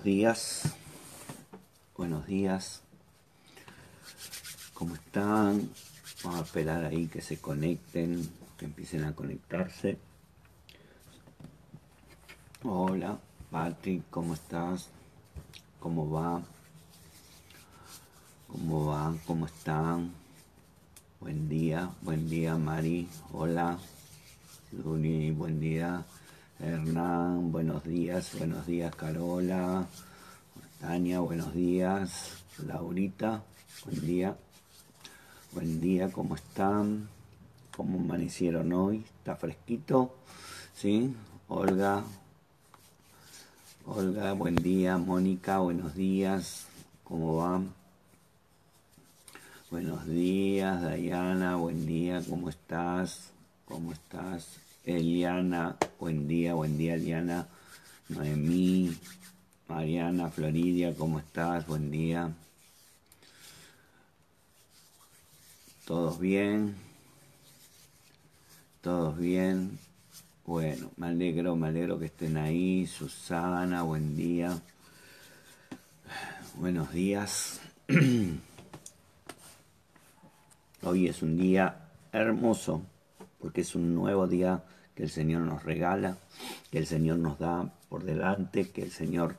Buenos días, buenos días. ¿Cómo están? Vamos a esperar ahí que se conecten, que empiecen a conectarse. Hola, Patrick, ¿cómo estás? ¿Cómo va? ¿Cómo van? ¿Cómo están? Buen día, buen día, Mari. Hola, Luni, buen día. Hernán, buenos días, buenos días, Carola. Tania, buenos días. Laurita, buen día. Buen día, ¿cómo están? ¿Cómo amanecieron hoy? ¿Está fresquito? ¿Sí? Olga, Olga, buen día. Mónica, buenos días. ¿Cómo van? Buenos días, Dayana, buen día, ¿cómo estás? ¿Cómo estás? Eliana, buen día, buen día Eliana, Noemí, Mariana, Floridia, ¿cómo estás? Buen día. ¿Todos bien? ¿Todos bien? Bueno, me alegro, me alegro que estén ahí. Susana, buen día. Buenos días. Hoy es un día hermoso porque es un nuevo día que el Señor nos regala, que el Señor nos da por delante, que el Señor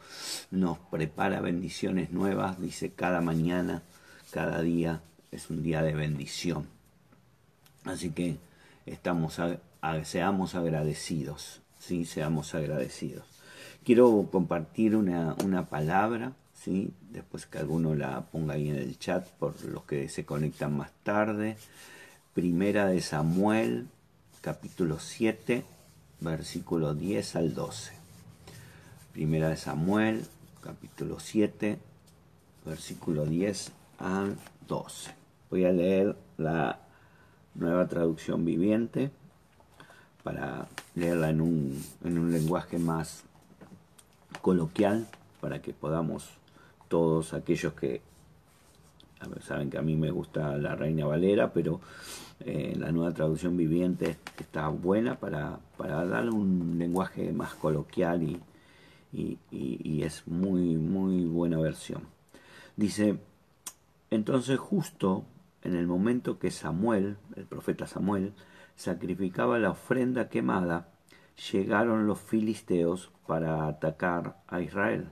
nos prepara bendiciones nuevas, dice cada mañana, cada día es un día de bendición. Así que estamos seamos agradecidos, sí, seamos agradecidos. Quiero compartir una, una palabra, ¿sí? después que alguno la ponga ahí en el chat por los que se conectan más tarde. Primera de Samuel, capítulo 7, versículo 10 al 12. Primera de Samuel, capítulo 7, versículo 10 al 12. Voy a leer la nueva traducción viviente para leerla en un, en un lenguaje más coloquial para que podamos todos aquellos que saben que a mí me gusta la Reina Valera, pero eh, la nueva traducción viviente está buena para, para darle un lenguaje más coloquial y, y, es muy, muy buena versión. Dice, entonces justo en el momento que Samuel, el profeta Samuel, sacrificaba la ofrenda quemada, llegaron los filisteos para atacar a Israel.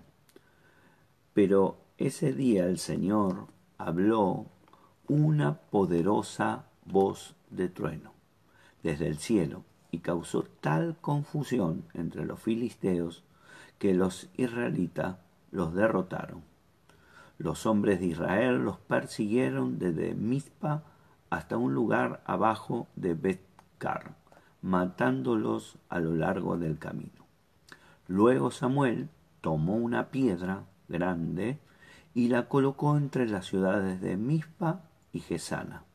Pero ese día el Señor habló una poderosa voz de trueno desde el cielo y causó tal confusión entre los filisteos que los israelitas los derrotaron. Los hombres de Israel los persiguieron desde Mizpa hasta un lugar abajo de Betcar, matándolos a lo largo del camino. Luego Samuel tomó una piedra grande y la colocó entre las ciudades de Mizpa y Gesana.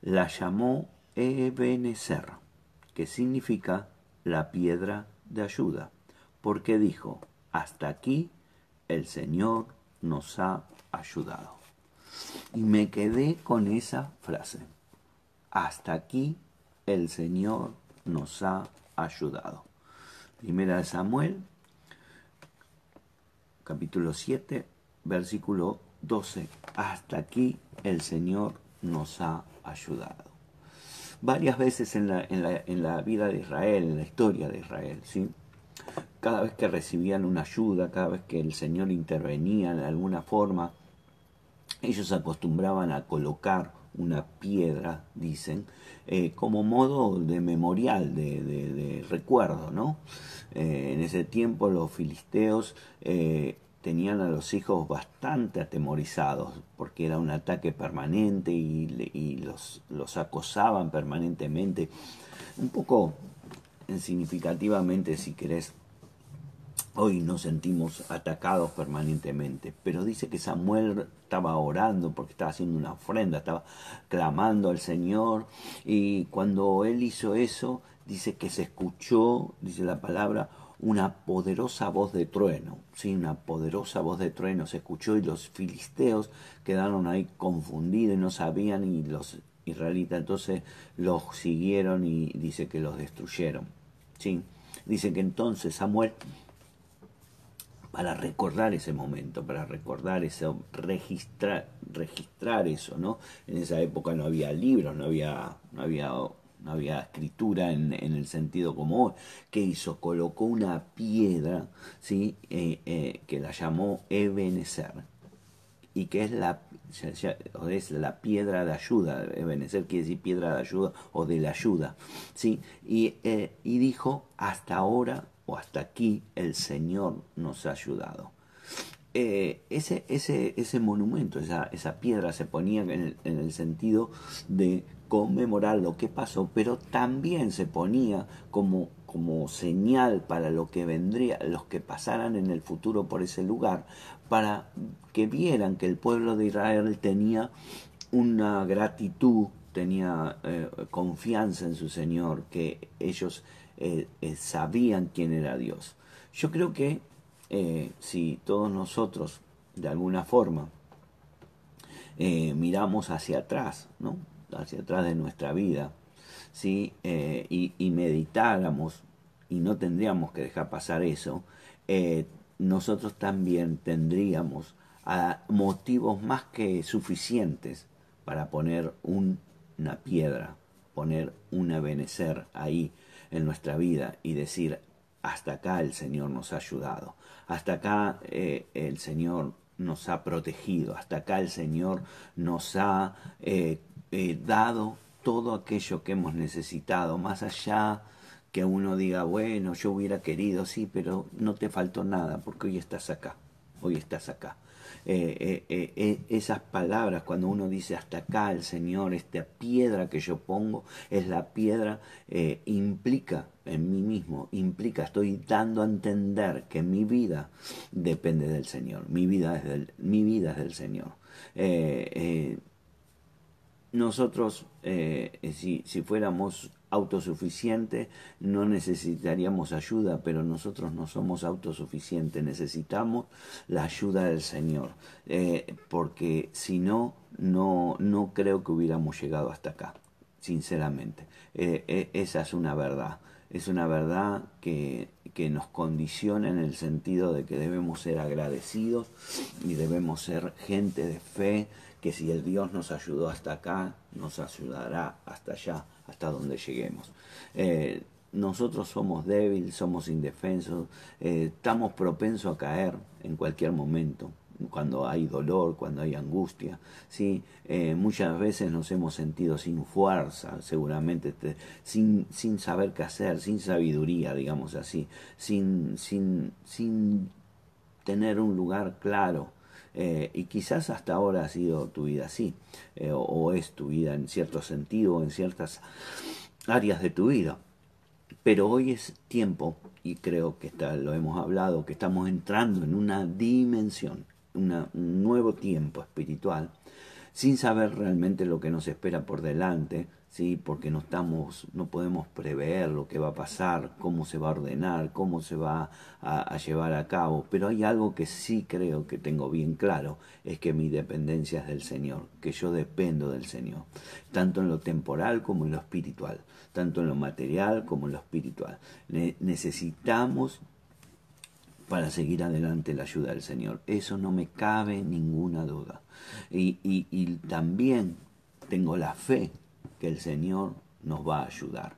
La llamó Ebenezer, que significa la piedra de ayuda, porque dijo, hasta aquí el Señor nos ha ayudado. Y me quedé con esa frase, hasta aquí el Señor nos ha ayudado. Primera de Samuel, capítulo 7, versículo 12. Hasta aquí el Señor nos ha ayudado. Varias veces en la, en la, en la vida de Israel, en la historia de Israel, ¿sí? cada vez que recibían una ayuda, cada vez que el Señor intervenía de alguna forma, ellos acostumbraban a colocar una piedra, dicen, eh, como modo de memorial, de, recuerdo, ¿no? Eh, en ese tiempo los filisteos eh, tenían a los hijos bastante atemorizados porque era un ataque permanente y, los, los, acosaban permanentemente. Un poco significativamente, si querés, hoy nos sentimos atacados permanentemente, pero dice que Samuel estaba orando porque estaba haciendo una ofrenda, estaba clamando al Señor y cuando él hizo eso, dice que se escuchó, dice la palabra, una poderosa voz de trueno, ¿sí? una poderosa voz de trueno se escuchó y los filisteos quedaron ahí confundidos y no sabían y los israelitas entonces los siguieron y dice que los destruyeron. ¿sí? Dice que entonces Samuel para recordar ese momento, para recordar eso, registrar, registrar eso, ¿no? En esa época no había libros, no había, no había, no había escritura en, en el sentido como hoy. ¿Qué hizo? Colocó una piedra, ¿sí? Eh, eh, que la llamó Ebenezer, y que es la, es la piedra de ayuda. Ebenezer quiere decir piedra de ayuda o de la ayuda, ¿sí? Y, eh, y dijo, hasta ahora o hasta aquí el Señor nos ha ayudado. Ese, ese, ese monumento, esa, esa piedra se ponía en el sentido de conmemorar lo que pasó, pero también se ponía como, como señal para lo que vendría, los que pasaran en el futuro por ese lugar, para que vieran que el pueblo de Israel tenía una gratitud, tenía eh, confianza en su Señor, que ellos eh, eh, sabían quién era Dios. Yo creo que si todos nosotros, de alguna forma, miramos hacia atrás, ¿no? Hacia atrás de nuestra vida, ¿sí? Eh, y, meditáramos, y no tendríamos que dejar pasar eso, nosotros también tendríamos a, motivos más que suficientes para poner un, una piedra, poner un abenecer ahí en nuestra vida y decir, hasta acá el Señor nos ha ayudado, hasta acá eh, el Señor nos ha protegido, hasta acá el Señor nos ha eh, dado todo aquello que hemos necesitado, más allá que uno diga, bueno, yo hubiera querido, sí, pero no te faltó nada, porque hoy estás acá, hoy estás acá. Eh, eh, eh, esas palabras, cuando uno dice hasta acá el Señor, esta piedra que yo pongo, es la piedra, implica en mí mismo, implica, estoy dando a entender que mi vida depende del Señor, mi vida es del, mi vida es del Señor. Nosotros, si, si fuéramos autosuficiente, no necesitaríamos ayuda, pero nosotros no somos autosuficientes, necesitamos la ayuda del Señor, eh, porque si no, no, no creo que hubiéramos llegado hasta acá, sinceramente. Eh, eh, esa es una verdad, es una verdad que, que nos condiciona en el sentido de que debemos ser agradecidos y debemos ser gente de fe, que si el Dios nos ayudó hasta acá, nos ayudará hasta allá hasta donde lleguemos. Eh, nosotros somos débiles, somos indefensos, eh, estamos propensos a caer en cualquier momento, cuando hay dolor, cuando hay angustia. ¿sí? Eh, muchas veces nos hemos sentido sin fuerza, seguramente este, sin, sin saber qué hacer, sin sabiduría, digamos así, sin, sin, sin tener un lugar claro. Eh, y quizás hasta ahora ha sido tu vida así, eh, o, o, es tu vida en cierto sentido, en ciertas áreas de tu vida. Pero hoy es tiempo, y creo que está, lo hemos hablado, que estamos entrando en una dimensión, una, un nuevo tiempo espiritual, sin saber realmente lo que nos espera por delante, ¿sí? porque no, estamos, no podemos prever lo que va a pasar, cómo se va a ordenar, cómo se va a, llevar a cabo. Pero hay algo que sí creo que tengo bien claro, es que mi dependencia es del Señor, que yo dependo del Señor, tanto en lo temporal como en lo espiritual, tanto en lo material como en lo espiritual. Ne necesitamos para seguir adelante la ayuda del Señor. Eso no me cabe ninguna duda. Y, y, y también tengo la fe que el Señor nos va a ayudar.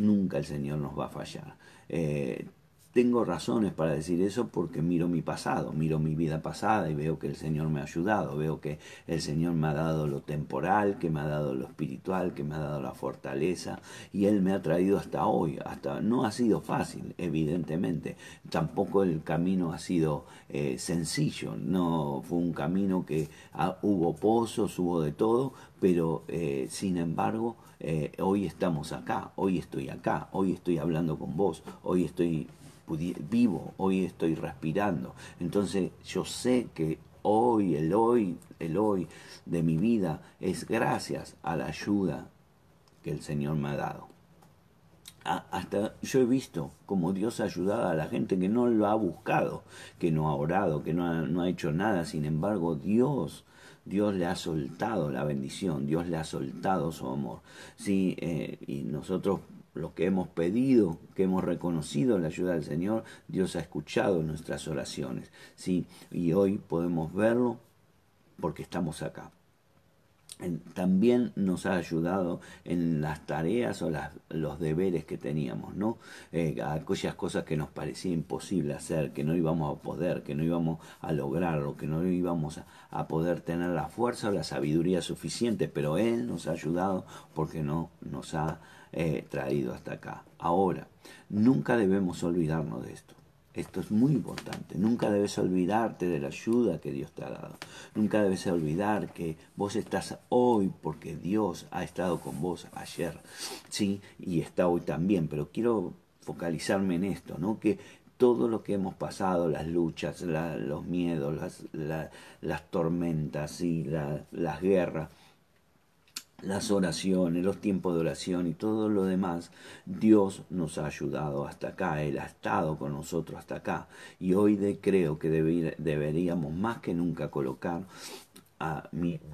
Nunca el Señor nos va a fallar. Eh, tengo razones para decir eso porque miro mi pasado, miro mi vida pasada y veo que el Señor me ha ayudado, veo que el Señor me ha dado lo temporal, que me ha dado lo espiritual, que me ha dado la fortaleza y Él me ha traído hasta hoy. Hasta no ha sido fácil, evidentemente. Tampoco el camino ha sido eh, sencillo. No fue un camino que ah, hubo pozos, hubo de todo, pero eh, sin embargo eh, hoy estamos acá, hoy estoy acá, hoy estoy hablando con vos, hoy estoy vivo, hoy estoy respirando. Entonces yo sé que hoy, el hoy, el hoy de mi vida es gracias a la ayuda que el Señor me ha dado. Hasta yo he visto como Dios ha ayudado a la gente que no lo ha buscado, que no ha orado, que no ha, no ha hecho nada. Sin embargo, Dios Dios le ha soltado la bendición, Dios le ha soltado su amor. Sí, eh, y nosotros lo que hemos pedido, que hemos reconocido la ayuda del Señor, Dios ha escuchado nuestras oraciones. ¿sí? Y hoy podemos verlo porque estamos acá también nos ha ayudado en las tareas o los deberes que teníamos, ¿no? Eh, aquellas cosas que nos parecía imposible hacer, que no íbamos a poder, que no íbamos a lograrlo, que no íbamos a, poder tener la fuerza o la sabiduría suficiente, pero Él nos ha ayudado porque no nos ha eh, traído hasta acá. Ahora, nunca debemos olvidarnos de esto. Esto es muy importante. Nunca debes olvidarte de la ayuda que Dios te ha dado. Nunca debes olvidar que vos estás hoy porque Dios ha estado con vos ayer. Sí, y está hoy también. Pero quiero focalizarme en esto, ¿no? Que todo lo que hemos pasado, las luchas, los miedos, las, las tormentas, y las guerras, las oraciones, los tiempos de oración y todo lo demás, Dios nos ha ayudado hasta acá, Él ha estado con nosotros hasta acá. Y hoy de, creo que deberíamos más que nunca colocar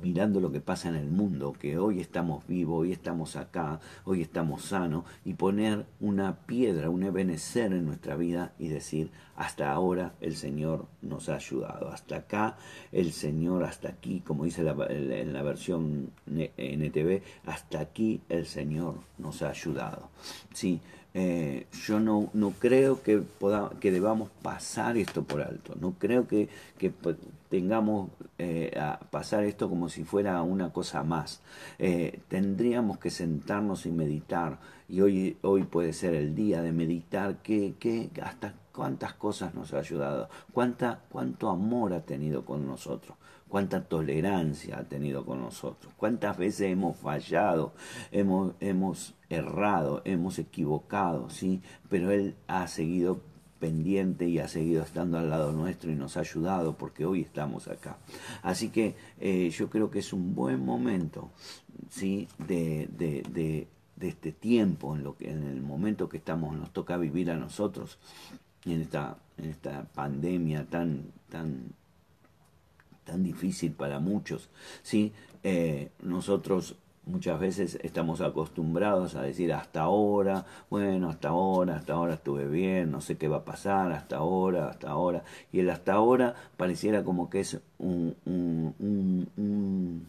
mirando lo que pasa en el mundo, que hoy estamos vivos, hoy estamos acá, hoy estamos sanos, y poner una piedra, un ebenecer en nuestra vida y decir, hasta ahora el Señor nos ha ayudado, hasta acá el Señor, hasta aquí, como dice en la versión NTV, hasta aquí el Señor nos ha ayudado. Sí, eh, yo no, no creo que, que debamos pasar esto por alto, no creo que tengamos eh, a pasar esto como si fuera una cosa más. Eh, tendríamos que sentarnos y meditar, y hoy, hoy puede ser el día de meditar que, que hasta cuántas cosas nos ha ayudado, cuánta, cuánto amor ha tenido con nosotros cuánta tolerancia ha tenido con nosotros, cuántas veces hemos fallado, hemos, hemos errado, hemos equivocado, ¿sí? Pero Él ha seguido pendiente y ha seguido estando al lado nuestro y nos ha ayudado porque hoy estamos acá. Así que eh, yo creo que es un buen momento, ¿sí? De, de, de, este tiempo, en, lo que, en el momento que estamos, nos toca vivir a nosotros, en esta, en esta pandemia tan, tan tan difícil para muchos. ¿sí? Eh, nosotros muchas veces estamos acostumbrados a decir hasta ahora, bueno, hasta ahora, hasta ahora estuve bien, no sé qué va a pasar, hasta ahora, hasta ahora. Y el hasta ahora pareciera como que es un, un, un, un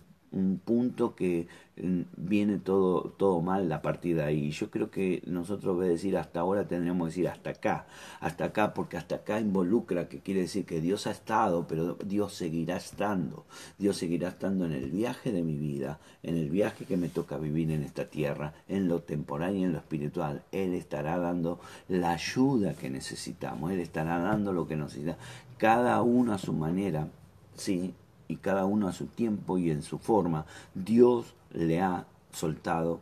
punto que mm, viene todo, todo mal a partir de ahí. Yo creo que nosotros, de decir hasta ahora, tendríamos que decir hasta acá, hasta acá, porque hasta acá involucra, que quiere decir que Dios ha estado, pero Dios seguirá estando. Dios seguirá estando en el viaje de mi vida, en el viaje que me toca vivir en esta tierra, en lo temporal y en lo espiritual. Él estará dando la ayuda que necesitamos, Él estará dando lo que necesitamos, cada uno a su manera. Sí, y cada uno a su tiempo y en su forma, Dios le ha soltado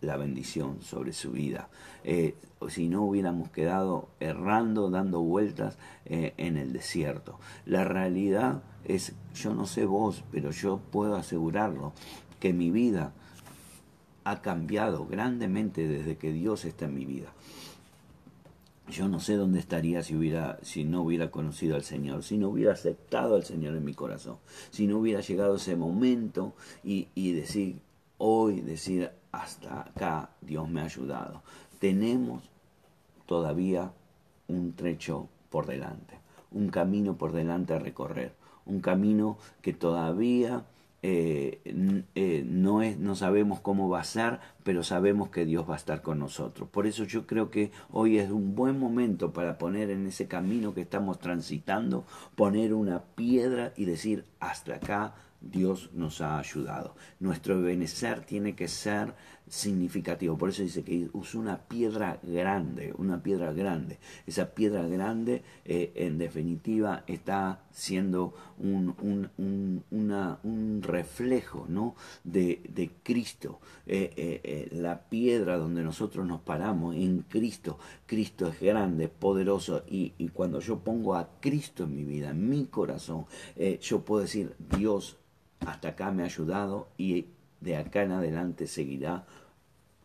la bendición sobre su vida. Eh, si no hubiéramos quedado errando, dando vueltas eh, en el desierto. La realidad es, yo no sé vos, pero yo puedo asegurarlo, que mi vida ha cambiado grandemente desde que Dios está en mi vida. Yo no sé dónde estaría si, hubiera, si no hubiera conocido al Señor, si no hubiera aceptado al Señor en mi corazón, si no hubiera llegado ese momento y, y decir, hoy, decir, hasta acá Dios me ha ayudado. Tenemos todavía un trecho por delante, un camino por delante a recorrer, un camino que todavía eh, eh, no, es, no sabemos cómo va a ser, pero sabemos que Dios va a estar con nosotros. Por eso yo creo que hoy es un buen momento para poner en ese camino que estamos transitando, poner una piedra y decir, hasta acá Dios nos ha ayudado. Nuestro benecer tiene que ser significativo. Por eso dice que usó una piedra grande, una piedra grande. Esa piedra grande, eh, en definitiva, está siendo un, un, un reflejo ¿no? de, de Cristo. Eh, eh, la piedra donde nosotros nos paramos en Cristo. Cristo es grande, poderoso. Y, y cuando yo pongo a Cristo en mi vida, en mi corazón, yo puedo decir, Dios hasta acá me ha ayudado y de acá en adelante seguirá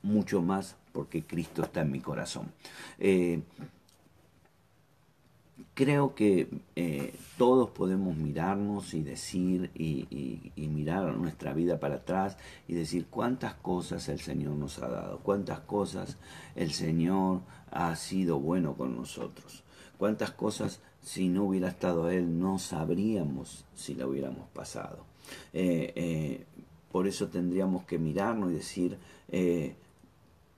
mucho más porque Cristo está en mi corazón. Eh, creo que eh, todos podemos mirarnos y decir y, mirar nuestra vida para atrás y decir cuántas cosas el Señor nos ha dado, cuántas cosas el Señor ha sido bueno con nosotros, cuántas cosas si no hubiera estado Él no sabríamos si la hubiéramos pasado. Eh, por eso tendríamos que mirarnos y decir,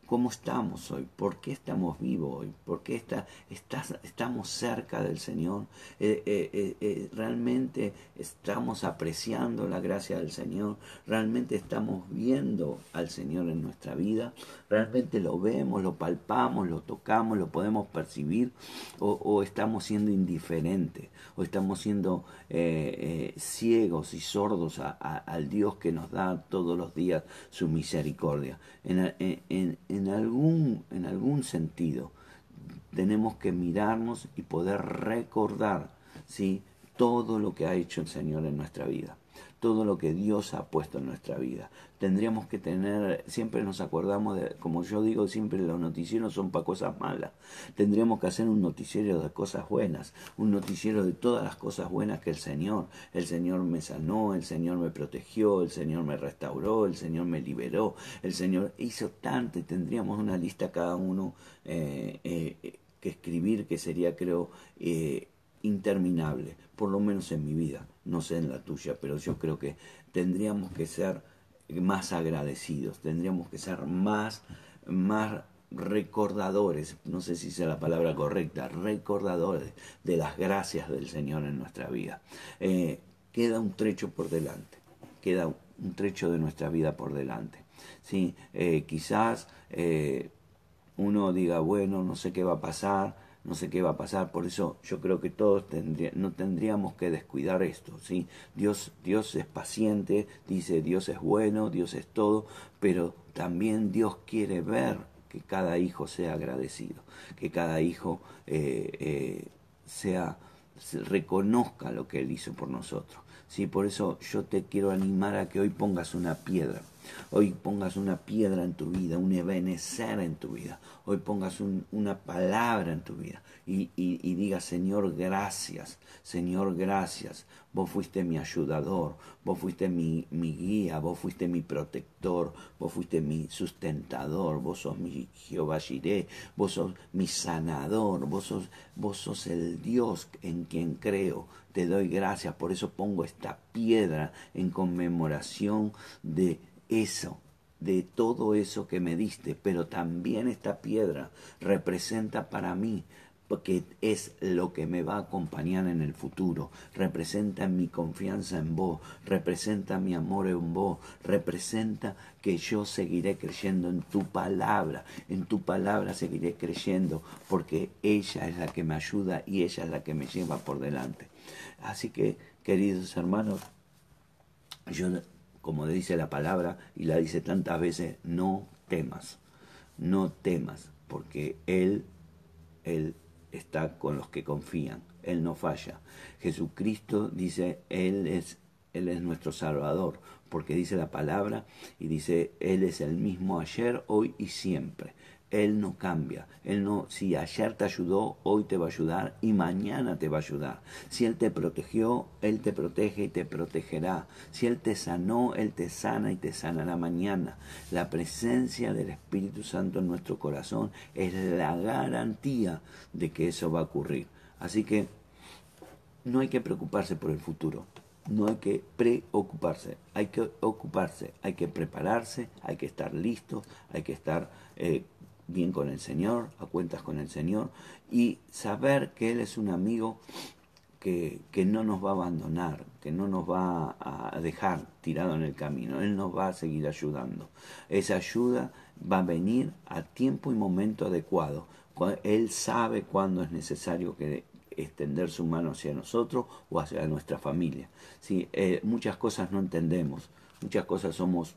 ¿Cómo estamos hoy? ¿Por qué estamos vivos hoy? ¿Por qué está, estamos cerca del Señor? Eh, eh, eh, ¿Realmente estamos apreciando la gracia del Señor? ¿Realmente estamos viendo al Señor en nuestra vida? ¿Realmente lo vemos, lo palpamos, lo tocamos, lo podemos percibir? ¿O, estamos siendo indiferentes? ¿O estamos siendo ciegos y sordos al Dios que nos da todos los días su misericordia? Algún, en algún sentido tenemos que mirarnos y poder recordar ¿sí? todo lo que ha hecho el Señor en nuestra vida todo lo que Dios ha puesto en nuestra vida. Tendríamos que tener, siempre nos acordamos de, como yo digo, siempre los noticieros son para cosas malas. Tendríamos que hacer un noticiero de cosas buenas, un noticiero de todas las cosas buenas que el Señor, el Señor me sanó, el Señor me protegió, el Señor me restauró, el Señor me liberó, el Señor hizo tanto tendríamos una lista cada uno eh, eh, que escribir que sería, creo, eh, interminable, por lo menos en mi vida, no sé en la tuya, pero yo creo que tendríamos que ser más agradecidos, tendríamos que ser más, más recordadores, no sé si sea la palabra correcta, recordadores de las gracias del Señor en nuestra vida. Eh, queda un trecho por delante, queda un trecho de nuestra vida por delante. ¿sí? Eh, quizás eh, uno diga, bueno, no sé qué va a pasar, no sé qué va a pasar, por eso yo creo que todos no tendríamos que descuidar esto, ¿sí? Dios, Dios es paciente, dice Dios es bueno, Dios es todo, pero también Dios quiere ver que cada hijo sea agradecido, que cada hijo eh, eh, sea reconozca lo que Él hizo por nosotros. ¿sí? Por eso yo te quiero animar a que hoy pongas una piedra Hoy pongas una piedra en tu vida, un ebenecer en tu vida. Hoy pongas una palabra en tu vida y, y, digas, Señor, gracias. Señor, gracias. Vos fuiste mi ayudador, vos fuiste mi, mi guía, vos fuiste mi protector, vos fuiste mi sustentador, vos sos mi Jehová Jireh, vos sos mi sanador, vos sos, vos sos el Dios en quien creo. Te doy gracias, por eso pongo esta piedra en conmemoración de eso, de todo eso que me diste, pero también esta piedra representa para mí porque es lo que me va a acompañar en el futuro, representa mi confianza en vos, representa mi amor en vos, representa que yo seguiré creyendo en tu palabra, en tu palabra seguiré creyendo, porque ella es la que me ayuda y ella es la que me lleva por delante. Así que, queridos hermanos, yo como dice la palabra y la dice tantas veces, no temas, no temas, porque Él, Él está con los que confían, Él no falla. Jesucristo dice, Él es, Él es nuestro Salvador, porque dice la palabra y dice, Él es el mismo ayer, hoy y siempre. Él no cambia. Él no, si ayer te ayudó, hoy te va a ayudar y mañana te va a ayudar. Si Él te protegió, Él te protege y te protegerá. Si Él te sanó, Él te sana y te sanará mañana. La presencia del Espíritu Santo en nuestro corazón es la garantía de que eso va a ocurrir. Así que no hay que preocuparse por el futuro. No hay que preocuparse, hay que ocuparse, hay que prepararse, hay que estar listos, hay que estar eh, bien con el Señor, a cuentas con el Señor, y saber que Él es un amigo que, que, no nos va a abandonar, que no nos va a dejar tirado en el camino, Él nos va a seguir ayudando. Esa ayuda va a venir a tiempo y momento adecuado. Él sabe cuándo es necesario que extender su mano hacia nosotros o hacia nuestra familia. Sí, eh, muchas cosas no entendemos, muchas cosas somos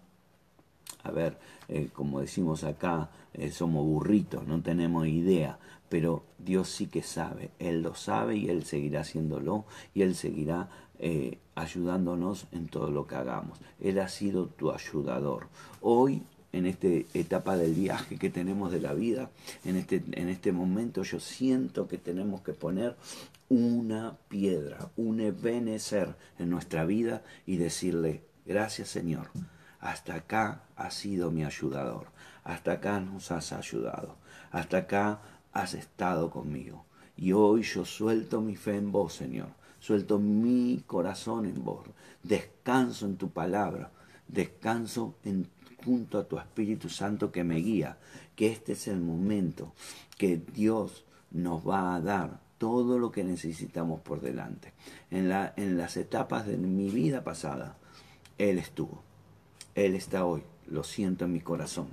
a ver, eh, como decimos acá, eh, somos burritos, no tenemos idea, pero Dios sí que sabe, Él lo sabe y Él seguirá haciéndolo y Él seguirá eh, ayudándonos en todo lo que hagamos. Él ha sido tu ayudador. Hoy en esta etapa del viaje que tenemos de la vida, en este, en este momento yo siento que tenemos que poner una piedra, un ebenecer en nuestra vida y decirle, gracias Señor, hasta acá has sido mi ayudador, hasta acá nos has ayudado, hasta acá has estado conmigo. Y hoy yo suelto mi fe en vos, Señor, suelto mi corazón en vos, descanso en tu palabra, descanso en, junto a tu Espíritu Santo que me guía, que este es el momento que Dios nos va a dar todo lo que necesitamos por delante. En, la, en las etapas de mi vida pasada, Él estuvo. Él está hoy. Lo siento en mi corazón.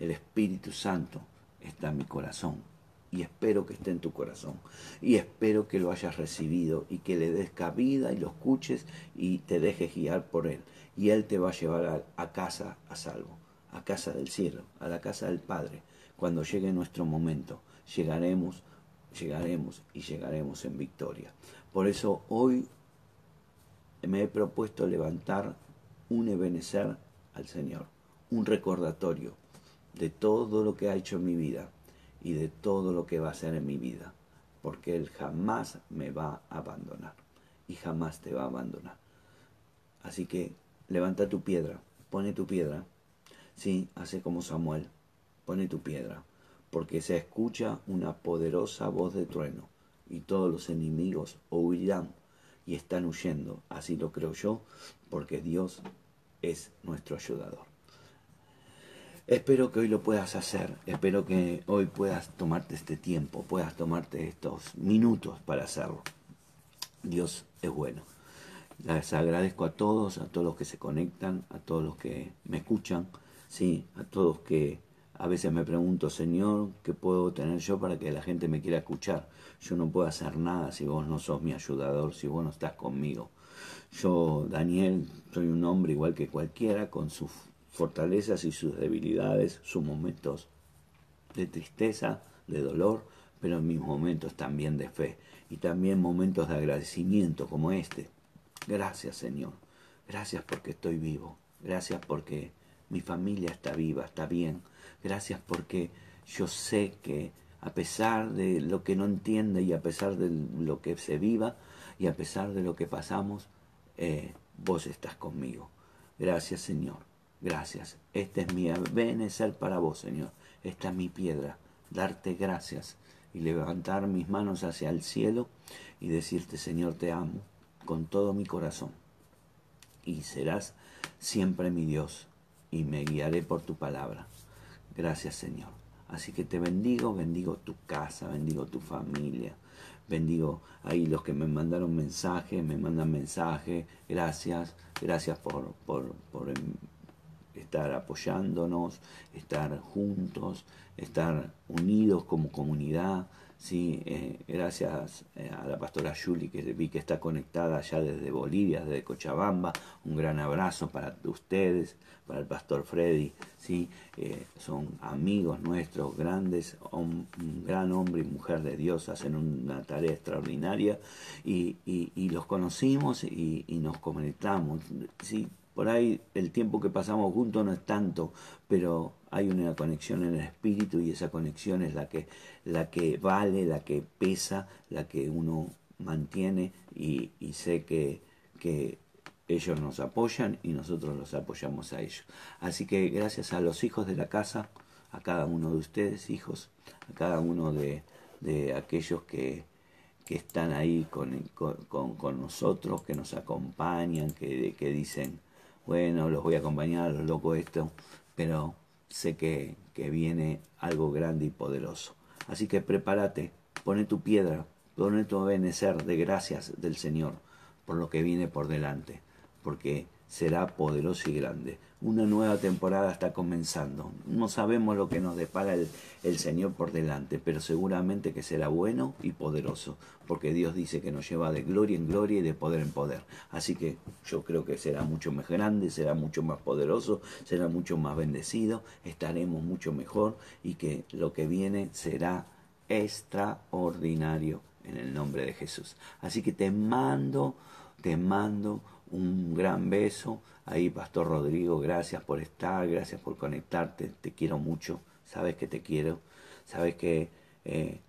El Espíritu Santo está en mi corazón. Y espero que esté en tu corazón. Y espero que lo hayas recibido y que le des cabida y lo escuches y te dejes guiar por Él. Y Él te va a llevar a, casa a salvo, a casa del cielo, a la casa del Padre. Cuando llegue nuestro momento, llegaremos llegaremos y llegaremos en victoria. Por eso hoy me he propuesto levantar un ebenecer al Señor, un recordatorio de todo lo que ha hecho en mi vida y de todo lo que va a hacer en mi vida, porque Él jamás me va a abandonar y jamás te va a abandonar. Así que levanta tu piedra, pone tu piedra, sí, hace como Samuel, pone tu piedra porque se escucha una poderosa voz de trueno, y todos los enemigos huirán y están huyendo. Así lo creo yo, porque Dios es nuestro ayudador. Espero que hoy lo puedas hacer, espero que hoy puedas tomarte este tiempo, puedas tomarte estos minutos para hacerlo. Dios es bueno. Les agradezco a todos, a todos los que se conectan, a todos los que me escuchan, sí, a todos que a veces me pregunto, Señor, ¿qué puedo tener yo para que la gente me quiera escuchar? Yo no puedo hacer nada si vos no sos mi ayudador, si vos no estás conmigo. Yo, Daniel, soy un hombre igual que cualquiera, con sus fortalezas y sus debilidades, sus momentos de tristeza, de dolor, pero en mis momentos también de fe y también momentos de agradecimiento como este. Gracias, Señor. Gracias porque estoy vivo. Gracias porque mi familia está viva, está bien. Gracias porque yo sé que a pesar de lo que no entiende y a pesar de lo que se viva y a pesar de lo que pasamos, eh, vos estás conmigo. Gracias Señor, gracias. Este es mi benecer para vos Señor. Esta es mi piedra. Darte gracias y levantar mis manos hacia el cielo y decirte Señor te amo con todo mi corazón. Y serás siempre mi Dios y me guiaré por tu palabra. Gracias Señor. Así que te bendigo, bendigo tu casa, bendigo tu familia, bendigo ahí los que me mandaron mensajes, me mandan mensajes, gracias, gracias por, por, por em, estar apoyándonos, estar juntos, estar unidos como comunidad. Sí, eh, gracias eh, a la pastora Julie que vi que está conectada ya desde Bolivia, desde Cochabamba. Un gran abrazo para ustedes, para el pastor Freddy. Sí, eh, son amigos nuestros, grandes, un gran hombre y mujer de Dios, hacen una tarea extraordinaria y, y, los conocimos y, y nos conectamos. Sí, por ahí el tiempo que pasamos juntos no es tanto, pero hay una conexión en el espíritu y esa conexión es la que, la que vale, la que pesa, la que uno mantiene y, sé que, que ellos nos apoyan y nosotros los apoyamos a ellos. Así que gracias a los hijos de la casa, a cada uno de ustedes, hijos, a cada uno de, de aquellos que, que están ahí con, con, con, nosotros, que nos acompañan, que, que dicen, bueno, los voy a acompañar, los locos esto, pero sé que, que viene algo grande y poderoso. Así que prepárate, pone tu piedra, pone tu benecer de gracias del Señor por lo que viene por delante, porque será poderoso y grande. Una nueva temporada está comenzando. No sabemos lo que nos depara el, el, Señor por delante, pero seguramente que será bueno y poderoso, porque Dios dice que nos lleva de gloria en gloria y de poder en poder. Así que yo creo que será mucho más grande, será mucho más poderoso, será mucho más bendecido, estaremos mucho mejor y que lo que viene será extraordinario en el nombre de Jesús. Así que te mando, te mando Un gran beso. Ahí, Pastor Rodrigo, gracias por estar, gracias por conectarte. Te quiero mucho. Sabes que te quiero. Sabes que eh,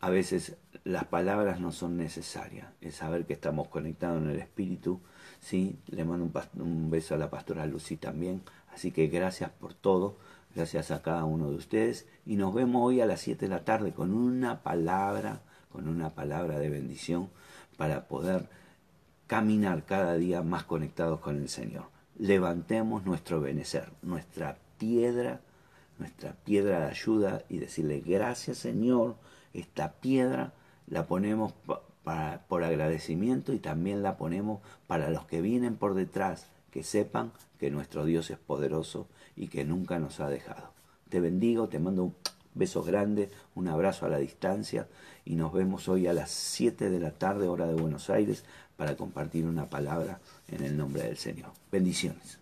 a veces las palabras no son necesarias. Es saber que estamos conectados en el Espíritu. ¿sí? Le mando un, un beso a la pastora Lucy también. Así que gracias por todo. Gracias a cada uno de ustedes. Y nos vemos hoy a las 7 de la tarde con una palabra, con una palabra de bendición para poder caminar cada día más conectados con el Señor. Levantemos nuestro benecer, nuestra piedra, nuestra piedra de ayuda y decirle gracias Señor, esta piedra la ponemos por agradecimiento y también la ponemos para los que vienen por detrás, que sepan que nuestro Dios es poderoso y que nunca nos ha dejado. Te bendigo, te mando un beso grande, un abrazo a la distancia y nos vemos hoy a las 7 de la tarde hora de Buenos Aires para compartir una palabra en el nombre del Señor. Bendiciones.